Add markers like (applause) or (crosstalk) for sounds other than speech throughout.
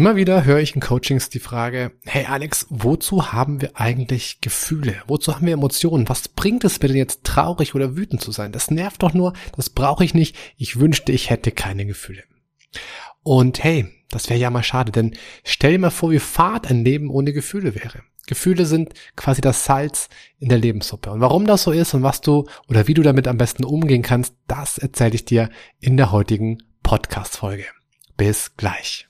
Immer wieder höre ich in Coachings die Frage, hey Alex, wozu haben wir eigentlich Gefühle? Wozu haben wir Emotionen? Was bringt es mir denn jetzt traurig oder wütend zu sein? Das nervt doch nur, das brauche ich nicht. Ich wünschte, ich hätte keine Gefühle. Und hey, das wäre ja mal schade, denn stell dir mal vor, wie fad ein Leben ohne Gefühle wäre. Gefühle sind quasi das Salz in der Lebenssuppe. Und warum das so ist und was du oder wie du damit am besten umgehen kannst, das erzähle ich dir in der heutigen Podcast-Folge. Bis gleich.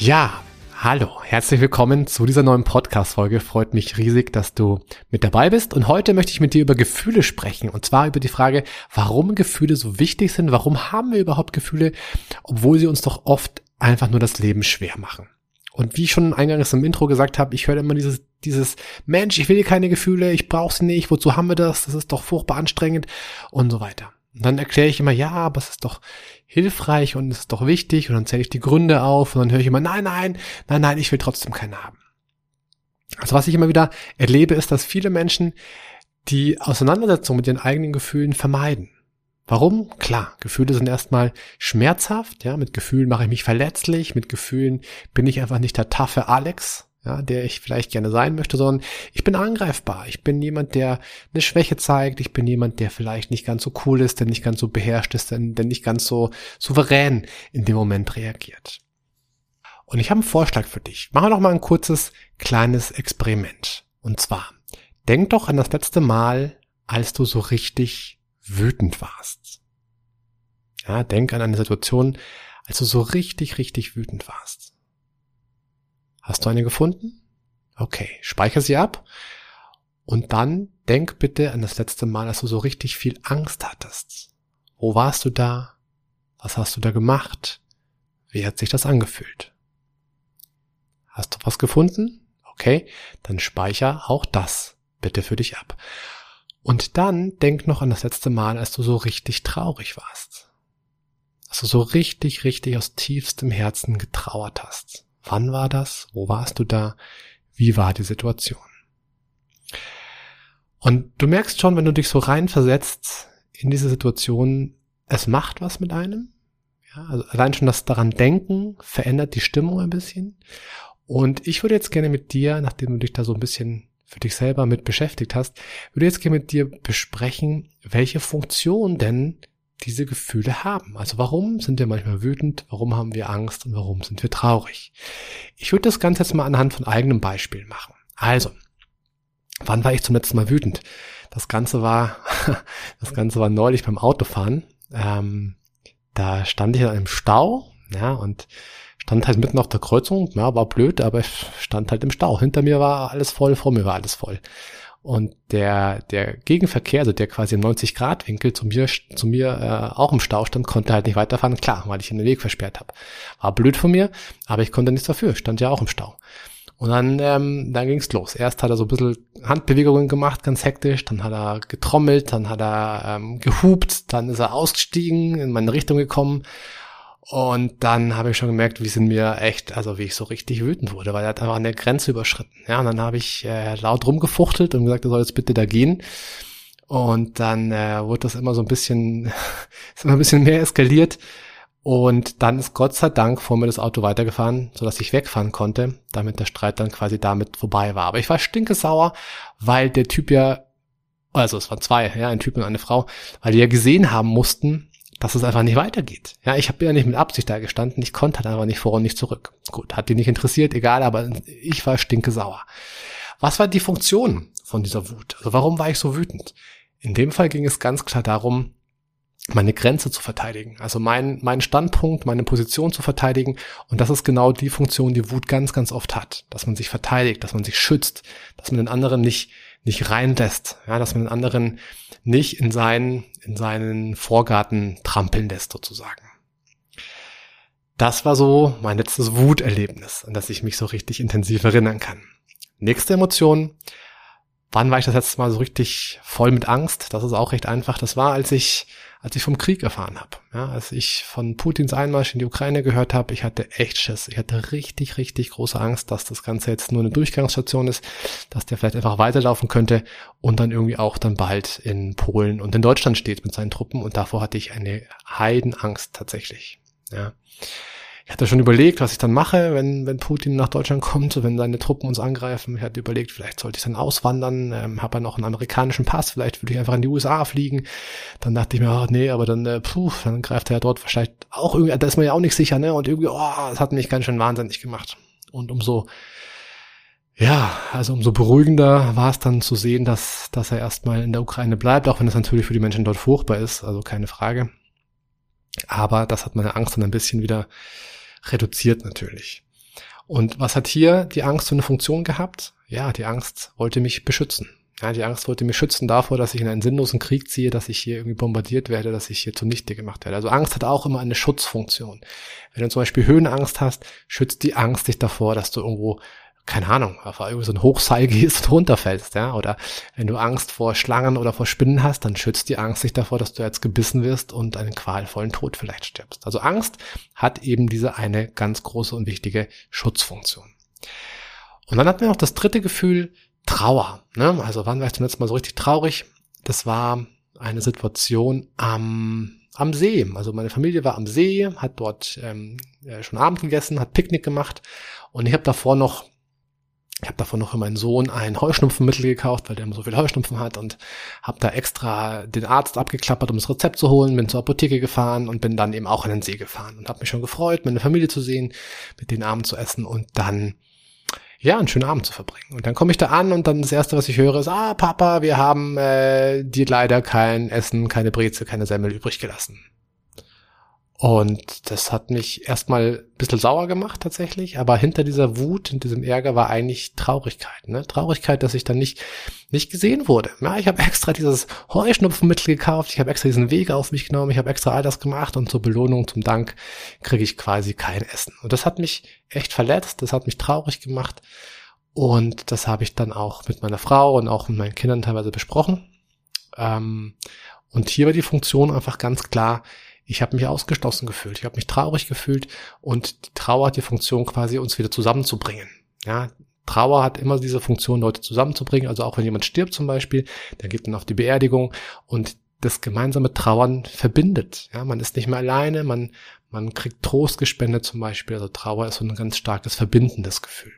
Ja, hallo, herzlich willkommen zu dieser neuen Podcast-Folge. Freut mich riesig, dass du mit dabei bist. Und heute möchte ich mit dir über Gefühle sprechen. Und zwar über die Frage, warum Gefühle so wichtig sind. Warum haben wir überhaupt Gefühle, obwohl sie uns doch oft einfach nur das Leben schwer machen. Und wie ich schon eingangs im Intro gesagt habe, ich höre immer dieses, dieses Mensch, ich will keine Gefühle, ich brauche sie nicht, wozu haben wir das? Das ist doch furchtbar anstrengend und so weiter. Und dann erkläre ich immer, ja, aber es ist doch hilfreich und es ist doch wichtig und dann zähle ich die Gründe auf und dann höre ich immer, nein, nein, nein, nein, ich will trotzdem keinen haben. Also was ich immer wieder erlebe, ist, dass viele Menschen die Auseinandersetzung mit ihren eigenen Gefühlen vermeiden. Warum? Klar, Gefühle sind erstmal schmerzhaft, ja, mit Gefühlen mache ich mich verletzlich, mit Gefühlen bin ich einfach nicht der taffe Alex, ja, der ich vielleicht gerne sein möchte, sondern ich bin angreifbar. Ich bin jemand, der eine Schwäche zeigt. Ich bin jemand, der vielleicht nicht ganz so cool ist, der nicht ganz so beherrscht ist, der, nicht ganz so souverän in dem Moment reagiert. Und ich habe einen Vorschlag für dich. Machen wir noch mal ein kurzes, kleines Experiment. Und zwar, denk doch an das letzte Mal, als du so richtig wütend warst. Ja, denk an eine Situation, als du so richtig, richtig wütend warst. Hast du eine gefunden? Okay, speicher sie ab und dann denk bitte an das letzte Mal, als du so richtig viel Angst hattest. Wo warst du da? Was hast du da gemacht? Wie hat sich das angefühlt? Hast du was gefunden? Okay, dann speicher auch das bitte für dich ab. Und dann denk noch an das letzte Mal, als du so richtig traurig warst. Als du so richtig, richtig aus tiefstem Herzen getrauert hast. Wann war das? Wo warst du da? Wie war die Situation? Und du merkst schon, wenn du dich so reinversetzt in diese Situation, es macht was mit einem. Ja, also allein schon das daran denken verändert die Stimmung ein bisschen. Und ich würde jetzt gerne mit dir, nachdem du dich da so ein bisschen für dich selber mit beschäftigt hast, würde jetzt gerne mit dir besprechen, welche Funktion denn diese Gefühle haben. Also warum sind wir manchmal wütend, warum haben wir Angst und warum sind wir traurig? Ich würde das Ganze jetzt mal anhand von eigenem Beispiel machen. Also, wann war ich zum letzten Mal wütend? Das Ganze war, (laughs) das Ganze war neulich beim Autofahren. Ähm, da stand ich in einem Stau, ja, und stand halt mitten auf der Kreuzung, ja, war blöd, aber ich stand halt im Stau. Hinter mir war alles voll, vor mir war alles voll. Und der, der Gegenverkehr, also der quasi im 90-Grad-Winkel zu mir, zu mir äh, auch im Stau stand, konnte halt nicht weiterfahren. Klar, weil ich den Weg versperrt habe. War blöd von mir, aber ich konnte nichts dafür. Stand ja auch im Stau. Und dann, ähm, dann ging's los. Erst hat er so ein bisschen Handbewegungen gemacht, ganz hektisch. Dann hat er getrommelt, dann hat er ähm, gehupt, dann ist er ausgestiegen, in meine Richtung gekommen. Und dann habe ich schon gemerkt, wie es in mir echt, also wie ich so richtig wütend wurde, weil er hat einfach eine Grenze überschritten. Ja, und dann habe ich äh, laut rumgefuchtelt und gesagt, er soll jetzt bitte da gehen. Und dann äh, wurde das immer so ein bisschen, (laughs) ist immer ein bisschen mehr eskaliert. Und dann ist Gott sei Dank vor mir das Auto weitergefahren, sodass ich wegfahren konnte, damit der Streit dann quasi damit vorbei war. Aber ich war stinkesauer, weil der Typ ja, also es waren zwei, ja, ein Typ und eine Frau, weil die ja gesehen haben mussten, dass es einfach nicht weitergeht. Ja, ich habe ja nicht mit Absicht da gestanden, ich konnte halt einfach nicht vor und nicht zurück. Gut, hat die nicht interessiert, egal, aber ich war stinkesauer. Was war die Funktion von dieser Wut? Also warum war ich so wütend? In dem Fall ging es ganz klar darum, meine Grenze zu verteidigen. Also mein, mein Standpunkt, meine Position zu verteidigen. Und das ist genau die Funktion, die Wut ganz, ganz oft hat. Dass man sich verteidigt, dass man sich schützt, dass man den anderen nicht, nicht reinlässt, ja, dass man den anderen nicht in seinen, in seinen Vorgarten trampeln lässt sozusagen. Das war so mein letztes Wuterlebnis, an das ich mich so richtig intensiv erinnern kann. Nächste Emotion. Wann war ich das letzte Mal so richtig voll mit Angst? Das ist auch recht einfach. Das war, als ich als ich vom Krieg erfahren habe. Ja, als ich von Putins Einmarsch in die Ukraine gehört habe, ich hatte echt Schiss. Ich hatte richtig, richtig große Angst, dass das Ganze jetzt nur eine Durchgangsstation ist, dass der vielleicht einfach weiterlaufen könnte und dann irgendwie auch dann bald in Polen und in Deutschland steht mit seinen Truppen. Und davor hatte ich eine Heidenangst tatsächlich. Ja. Ich hatte schon überlegt, was ich dann mache, wenn, wenn Putin nach Deutschland kommt, wenn seine Truppen uns angreifen. Ich hatte überlegt, vielleicht sollte ich dann auswandern, ähm, habe ja noch einen amerikanischen Pass, vielleicht würde ich einfach in die USA fliegen. Dann dachte ich mir, oh, nee, aber dann, äh, puh, dann greift er ja dort vielleicht auch irgendwie, da ist man ja auch nicht sicher, ne? Und irgendwie, oh, das hat mich ganz schön wahnsinnig gemacht. Und umso, ja, also umso beruhigender war es dann zu sehen, dass, dass er erstmal in der Ukraine bleibt, auch wenn es natürlich für die Menschen dort furchtbar ist, also keine Frage. Aber das hat meine Angst dann ein bisschen wieder reduziert natürlich. Und was hat hier die Angst für eine Funktion gehabt? Ja, die Angst wollte mich beschützen. Ja, die Angst wollte mich schützen davor, dass ich in einen sinnlosen Krieg ziehe, dass ich hier irgendwie bombardiert werde, dass ich hier zunichte gemacht werde. Also Angst hat auch immer eine Schutzfunktion. Wenn du zum Beispiel Höhenangst hast, schützt die Angst dich davor, dass du irgendwo keine Ahnung, auf irgendwie so ein Hochseil (laughs) gehst und runterfällst, ja, oder wenn du Angst vor Schlangen oder vor Spinnen hast, dann schützt die Angst dich davor, dass du jetzt gebissen wirst und einen qualvollen Tod vielleicht stirbst. Also Angst hat eben diese eine ganz große und wichtige Schutzfunktion. Und dann hatten wir noch das dritte Gefühl, Trauer. Ne? Also wann war ich zum letzten Mal so richtig traurig? Das war eine Situation am am See. Also meine Familie war am See, hat dort ähm, schon Abend gegessen, hat Picknick gemacht und ich habe davor noch ich habe davon noch für meinen Sohn ein Heuschnupfenmittel gekauft, weil der immer so viel Heuschnupfen hat und habe da extra den Arzt abgeklappert, um das Rezept zu holen, bin zur Apotheke gefahren und bin dann eben auch an den See gefahren und habe mich schon gefreut, meine Familie zu sehen, mit denen Abend zu essen und dann ja, einen schönen Abend zu verbringen. Und dann komme ich da an und dann das Erste, was ich höre, ist, ah, Papa, wir haben äh, dir leider kein Essen, keine Breze, keine Semmel übrig gelassen. Und das hat mich erstmal ein bisschen sauer gemacht tatsächlich, aber hinter dieser Wut, in diesem Ärger war eigentlich Traurigkeit. Ne? Traurigkeit, dass ich dann nicht, nicht gesehen wurde. Ja, ich habe extra dieses Heuschnupfenmittel gekauft, ich habe extra diesen Weg auf mich genommen, ich habe extra all das gemacht und zur Belohnung, zum Dank kriege ich quasi kein Essen. Und das hat mich echt verletzt, das hat mich traurig gemacht und das habe ich dann auch mit meiner Frau und auch mit meinen Kindern teilweise besprochen. Ähm, und hier war die Funktion einfach ganz klar, ich habe mich ausgeschlossen gefühlt, ich habe mich traurig gefühlt und die Trauer hat die Funktion quasi uns wieder zusammenzubringen. Ja, Trauer hat immer diese Funktion, Leute zusammenzubringen. Also auch wenn jemand stirbt zum Beispiel, dann geht man auf die Beerdigung und das gemeinsame Trauern verbindet. Ja, man ist nicht mehr alleine, man, man kriegt Trost gespendet zum Beispiel. Also Trauer ist so ein ganz starkes verbindendes Gefühl.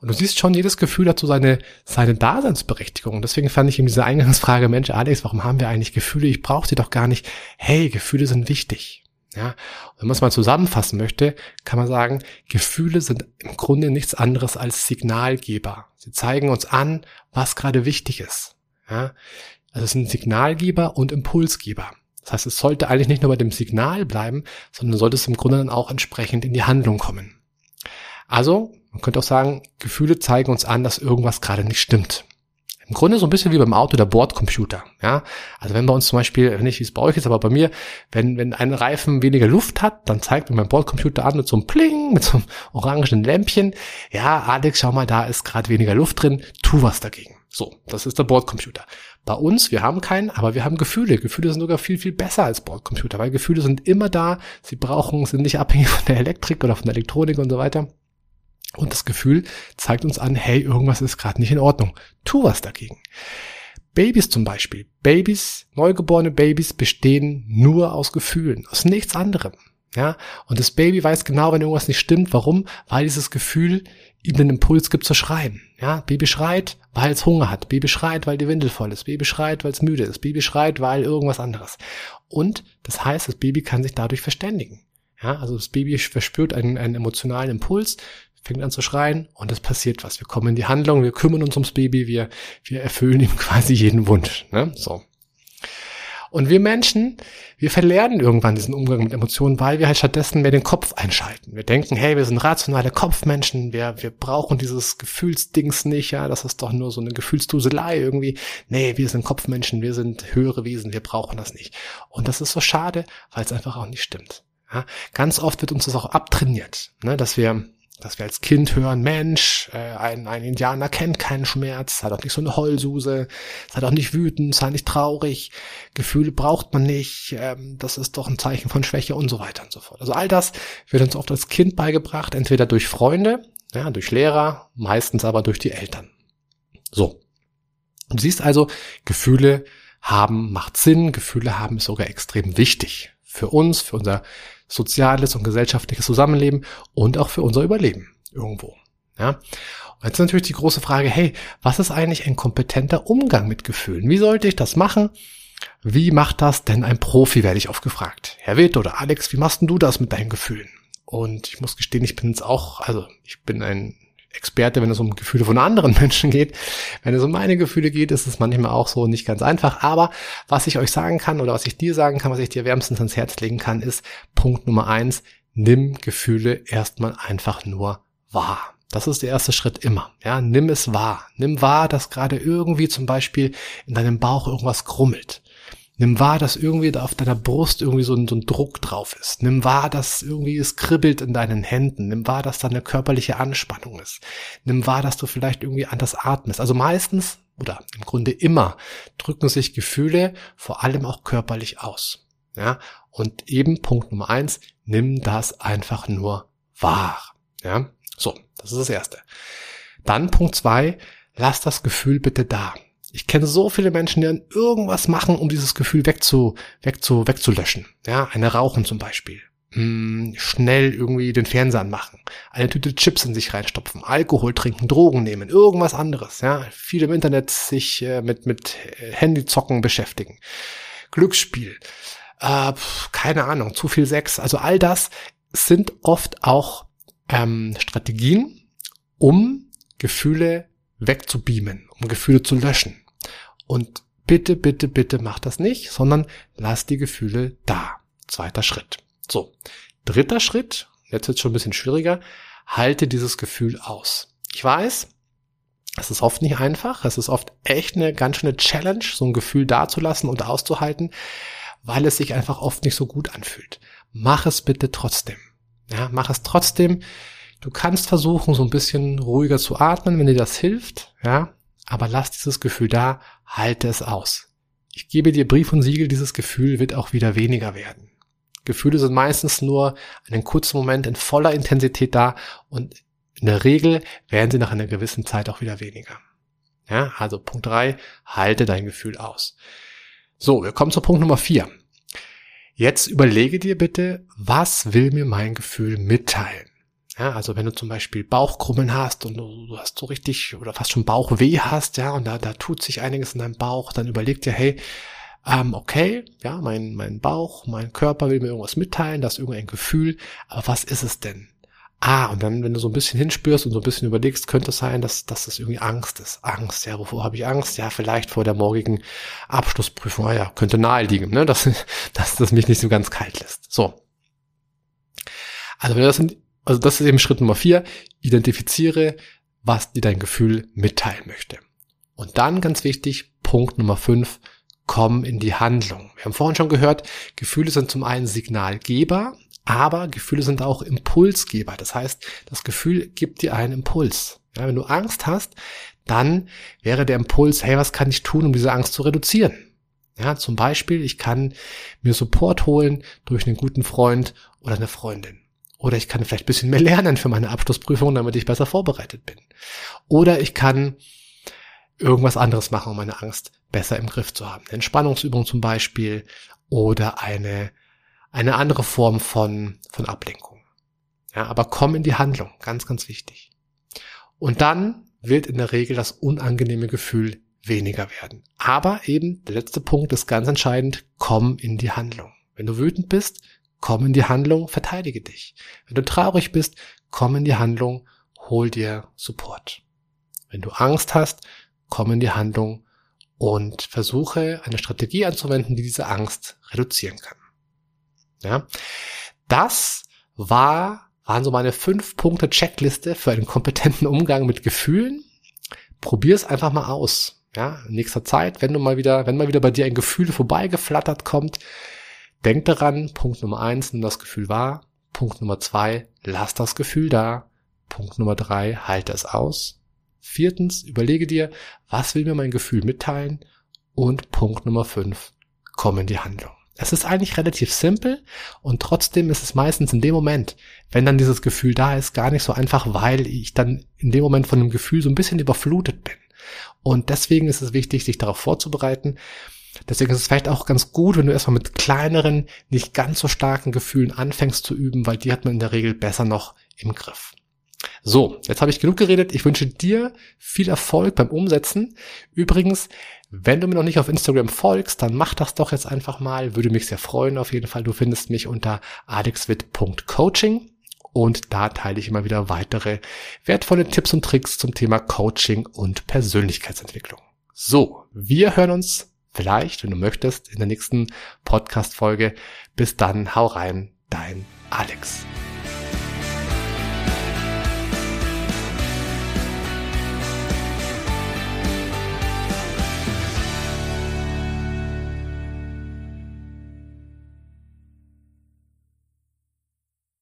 Und du siehst schon, jedes Gefühl hat so seine, seine Daseinsberechtigung. Und deswegen fand ich eben diese Eingangsfrage, Mensch, Alex, warum haben wir eigentlich Gefühle? Ich brauche sie doch gar nicht. Hey, Gefühle sind wichtig. Ja, wenn man es mal zusammenfassen möchte, kann man sagen, Gefühle sind im Grunde nichts anderes als Signalgeber. Sie zeigen uns an, was gerade wichtig ist. Ja, also es sind Signalgeber und Impulsgeber. Das heißt, es sollte eigentlich nicht nur bei dem Signal bleiben, sondern sollte es im Grunde dann auch entsprechend in die Handlung kommen. Also, man könnte auch sagen, Gefühle zeigen uns an, dass irgendwas gerade nicht stimmt. Im Grunde so ein bisschen wie beim Auto der Bordcomputer. Ja, also wenn bei uns zum Beispiel, nicht wie es bei euch ist, aber bei mir, wenn wenn ein Reifen weniger Luft hat, dann zeigt mir mein Bordcomputer an mit so einem Pling, (laughs) mit so einem orangen Lämpchen. Ja, Alex, schau mal, da ist gerade weniger Luft drin. Tu was dagegen. So, das ist der Bordcomputer. Bei uns, wir haben keinen, aber wir haben Gefühle. Gefühle sind sogar viel, viel besser als Bordcomputer, weil Gefühle sind immer da. Sie brauchen, sind nicht abhängig (laughs) von der Elektrik oder von der Elektronik und so weiter. Und das Gefühl zeigt uns an, hey, irgendwas ist gerade nicht in Ordnung. Tu was dagegen. Babys zum Beispiel. Babys, neugeborene Babys bestehen nur aus Gefühlen, aus nichts anderem. Ja, und das Baby weiß genau, wenn irgendwas nicht stimmt. Warum? Weil dieses Gefühl ihm den Impuls gibt zu schreien. Ja, Baby schreit, weil es Hunger hat. Baby schreit, weil die Windel voll ist. Baby schreit, weil es müde ist. Baby schreit, weil irgendwas anderes. Und das heißt, das Baby kann sich dadurch verständigen. Ja, also das Baby verspürt einen, einen emotionalen Impuls, fängt an zu schreien und es passiert was. Wir kommen in die Handlung, wir kümmern uns ums Baby, wir, wir erfüllen ihm (laughs) quasi jeden Wunsch. Ne? So. Und wir Menschen, wir verlernen irgendwann diesen Umgang mit Emotionen, weil wir halt stattdessen mehr den Kopf einschalten. Wir denken, hey, wir sind rationale Kopfmenschen, wir, wir brauchen dieses Gefühlsdings nicht, ja, das ist doch nur so eine Gefühlsduselei irgendwie. Nee, wir sind Kopfmenschen, wir sind höhere Wesen, wir brauchen das nicht. Und das ist so schade, weil es einfach auch nicht stimmt. Ja, ganz oft wird uns das auch abtrainiert, ne, dass wir dass wir als Kind hören, Mensch, äh, ein, ein Indianer kennt keinen Schmerz, hat auch nicht so eine Heulsuse, sei auch nicht wütend, sei nicht traurig, Gefühle braucht man nicht, ähm, das ist doch ein Zeichen von Schwäche und so weiter und so fort. Also all das wird uns oft als Kind beigebracht, entweder durch Freunde, ja, durch Lehrer, meistens aber durch die Eltern. So. Du siehst also, Gefühle haben macht Sinn, Gefühle haben ist sogar extrem wichtig für uns, für unser soziales und gesellschaftliches Zusammenleben und auch für unser Überleben irgendwo. Ja. Und jetzt natürlich die große Frage, hey, was ist eigentlich ein kompetenter Umgang mit Gefühlen? Wie sollte ich das machen? Wie macht das denn ein Profi, werde ich oft gefragt. Herr Witt oder Alex, wie machst denn du das mit deinen Gefühlen? Und ich muss gestehen, ich bin es auch, also ich bin ein Experte, wenn es um Gefühle von anderen (laughs) Menschen geht. Wenn es um meine Gefühle geht, ist es manchmal auch so nicht ganz einfach. Aber was ich euch sagen kann oder was ich dir sagen kann, was ich dir wärmstens ans Herz legen kann, ist Punkt Nummer eins, nimm Gefühle erstmal einfach nur wahr. Das ist der erste Schritt immer. Ja, nimm es wahr. Nimm wahr, dass gerade irgendwie zum Beispiel in deinem Bauch irgendwas krummelt. Nimm wahr, dass irgendwie da auf deiner Brust irgendwie so ein, so ein Druck drauf ist. Nimm wahr, dass irgendwie es kribbelt in deinen Händen. Nimm wahr, dass da eine körperliche Anspannung ist. Nimm wahr, dass du vielleicht irgendwie anders atmest. Also meistens oder im Grunde immer drücken sich Gefühle vor allem auch körperlich aus. Ja, und eben Punkt Nummer eins, nimm das einfach nur wahr. Ja, so, das ist das erste. Dann Punkt zwei, lass das Gefühl bitte da. Ich kenne so viele Menschen, die dann irgendwas machen, um dieses Gefühl wegzu, wegzu, wegzulöschen. Ja, eine rauchen zum Beispiel. Hm, schnell irgendwie den Fernseher anmachen, eine Tüte Chips in sich reinstopfen, Alkohol trinken, Drogen nehmen, irgendwas anderes. Ja, viel im Internet sich äh, mit mit Handyzocken beschäftigen, Glücksspiel, äh, keine Ahnung, zu viel Sex. Also all das sind oft auch ähm, Strategien, um Gefühle wegzubeamen, um Gefühle zu löschen. Und bitte, bitte, bitte mach das nicht, sondern lass die Gefühle da. Zweiter Schritt. So. Dritter Schritt, jetzt wird schon ein bisschen schwieriger, halte dieses Gefühl aus. Ich weiß, es ist oft nicht einfach, es ist oft echt eine ganz schöne Challenge, so ein Gefühl dazulassen und auszuhalten, weil es sich einfach oft nicht so gut anfühlt. Mach es bitte trotzdem. Ja, mach es trotzdem. Du kannst versuchen, so ein bisschen ruhiger zu atmen, wenn dir das hilft, ja. Aber lass dieses Gefühl da, halte es aus. Ich gebe dir Brief und Siegel, dieses Gefühl wird auch wieder weniger werden. Gefühle sind meistens nur einen kurzen Moment in voller Intensität da und in der Regel werden sie nach einer gewissen Zeit auch wieder weniger. Ja, also Punkt drei: halte dein Gefühl aus. So, wir kommen zu Punkt Nummer vier. Jetzt überlege dir bitte, was will mir mein Gefühl mitteilen? Ja, also wenn du zum Beispiel Bauchkrummeln hast und du, hast so richtig oder fast schon Bauchweh hast, ja, und da, da tut sich einiges in deinem Bauch, dann überleg dir, hey, ähm, okay, ja, mein, mein Bauch, mein Körper will mir irgendwas mitteilen, das ist irgendein Gefühl, aber was ist es denn? Ah, und dann, wenn du so ein bisschen hinspürst und so ein bisschen überlegst, könnte es sein, dass, dass das irgendwie Angst ist. Angst, ja, wovor habe ich Angst? Ja, vielleicht vor der morgigen Abschlussprüfung. Ah ja, könnte nahe liegen, ne, (laughs) dass, dass das mich nicht so ganz kalt lässt. So. Also wenn du das in, also das ist eben Schritt Nummer vier. Identifiziere, was dir dein Gefühl mitteilen möchte. Und dann ganz wichtig, Punkt Nummer fünf, komm in die Handlung. Wir haben vorhin schon gehört, Gefühle sind zum einen Signalgeber, aber Gefühle sind auch Impulsgeber. Das heißt, das Gefühl gibt dir einen Impuls. Ja, wenn du Angst hast, dann wäre der Impuls, hey, was kann ich tun, um diese Angst zu reduzieren? Ja, zum Beispiel, ich kann mir Support holen durch einen guten Freund oder eine Freundin. Oder ich kann vielleicht ein bisschen mehr lernen für meine Abschlussprüfung, damit ich besser vorbereitet bin. Oder ich kann irgendwas anderes machen, um meine Angst besser im Griff zu haben. Eine Entspannungsübung zum Beispiel oder eine, eine andere Form von, von Ablenkung. Ja, aber komm in die Handlung, ganz, ganz wichtig. Und dann wird in der Regel das unangenehme Gefühl weniger werden. Aber eben, der letzte Punkt ist ganz entscheidend, komm in die Handlung. Wenn du wütend bist, komm in die Handlung, verteidige dich. Wenn du traurig bist, komm in die Handlung, hol dir Support. Wenn du Angst hast, komm in die Handlung und versuche eine Strategie anzuwenden, die diese Angst reduzieren kann. Ja, das war, waren so meine fünf Punkte Checkliste für einen kompetenten Umgang mit Gefühlen. Probier es einfach mal aus. Ja, in nächster Zeit, wenn du mal wieder, wenn mal wieder bei dir ein Gefühl vorbeigeflattert kommt, denk daran, Punkt Nummer eins, nimm das Gefühl wahr. Punkt Nummer zwei, lass das Gefühl da. Punkt Nummer drei, halte es aus. Viertens, überlege dir, was will mir mein Gefühl mitteilen? Und Punkt Nummer fünf, komm in die Handlung. Es ist eigentlich relativ simpel und trotzdem ist es meistens in dem Moment, wenn dann dieses Gefühl da ist, gar nicht so einfach, weil ich dann in dem Moment von dem Gefühl so ein bisschen überflutet bin. Und deswegen ist es wichtig, sich darauf vorzubereiten. Deswegen ist es vielleicht auch ganz gut, wenn du erstmal mit kleineren, nicht ganz so starken Gefühlen anfängst zu üben, weil die hat man in der Regel besser noch im Griff. So, jetzt habe ich genug geredet. Ich wünsche dir viel Erfolg beim Umsetzen. Übrigens, wenn du mir noch nicht auf Instagram folgst, dann mach das doch jetzt einfach mal. Würde mich sehr freuen auf jeden Fall. Du findest mich unter alexwit.coaching. Und da teile ich immer wieder weitere wertvolle Tipps und Tricks zum Thema Coaching und Persönlichkeitsentwicklung. So, wir hören uns vielleicht, wenn du möchtest, in der nächsten Podcast-Folge. Bis dann, hau rein, dein Alex.